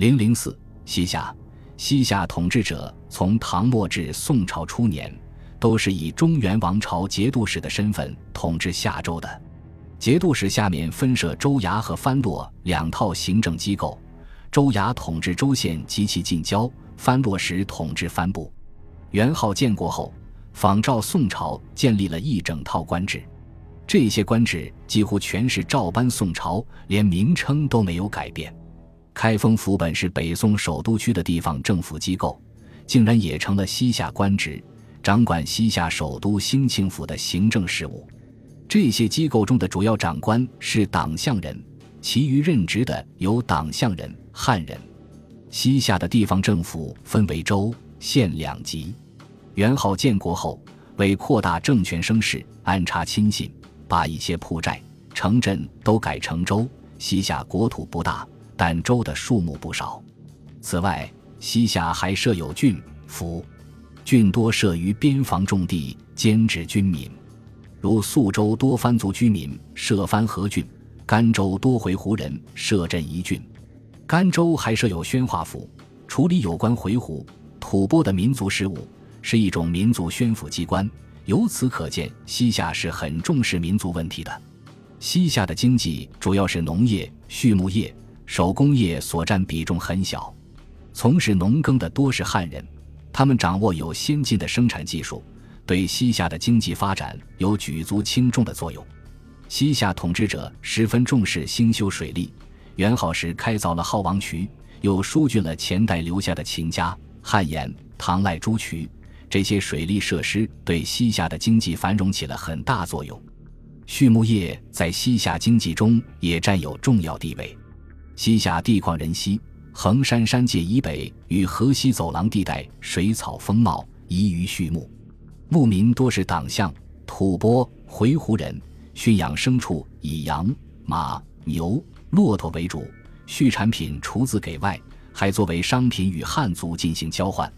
零零四，西夏，西夏统治者从唐末至宋朝初年，都是以中原王朝节度使的身份统治夏州的。节度使下面分设州衙和藩落两套行政机构，州衙统治州县及其近郊，藩落时统治藩部。元昊建国后，仿照宋朝建立了一整套官制，这些官制几乎全是照搬宋朝，连名称都没有改变。开封府本是北宋首都区的地方政府机构，竟然也成了西夏官职，掌管西夏首都兴庆府的行政事务。这些机构中的主要长官是党项人，其余任职的有党项人、汉人。西夏的地方政府分为州、县两级。元昊建国后，为扩大政权声势，安插亲信，把一些铺寨、城镇都改成州。西夏国土不大，但州的数目不少。此外，西夏还设有郡、府，郡多设于边防重地，兼治军民。如宿州多番族居民设番河郡，甘州多回鹘人设镇一郡，甘州还设有宣化府，处理有关回鹘、吐蕃的民族事务，是一种民族宣抚机关。由此可见，西夏是很重视民族问题的。西夏的经济主要是农业、畜牧业、手工业所占比重很小，从事农耕的多是汉人，他们掌握有先进的生产技术。对西夏的经济发展有举足轻重的作用。西夏统治者十分重视兴修水利，元昊时开凿了浩王渠，又疏浚了前代留下的秦家、汉延、唐赖诸渠。这些水利设施对西夏的经济繁荣起了很大作用。畜牧业在西夏经济中也占有重要地位。西夏地旷人稀，衡山山界以北与河西走廊地带水草丰茂，宜于畜牧。牧民多是党项、吐蕃、回鹘人，驯养牲畜以羊、马、牛、骆驼为主，畜产品除自给外，还作为商品与汉族进行交换。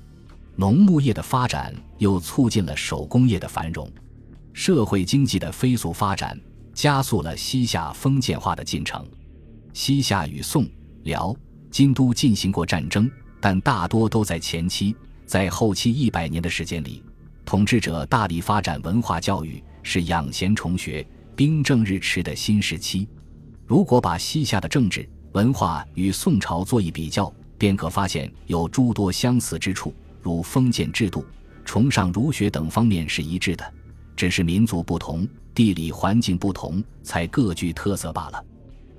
农牧业的发展又促进了手工业的繁荣，社会经济的飞速发展加速了西夏封建化的进程。西夏与宋、辽、金都进行过战争，但大多都在前期，在后期一百年的时间里。统治者大力发展文化教育，是养贤崇学、兵正日驰的新时期。如果把西夏的政治文化与宋朝做一比较，便可发现有诸多相似之处，如封建制度、崇尚儒学等方面是一致的，只是民族不同、地理环境不同，才各具特色罢了。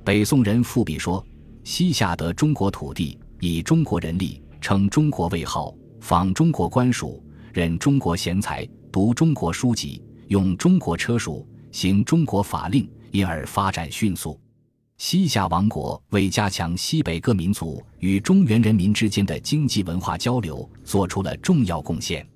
北宋人富比说：“西夏得中国土地，以中国人力，称中国为号，仿中国官署。”任中国贤才，读中国书籍，用中国车属，行中国法令，因而发展迅速。西夏王国为加强西北各民族与中原人民之间的经济文化交流，做出了重要贡献。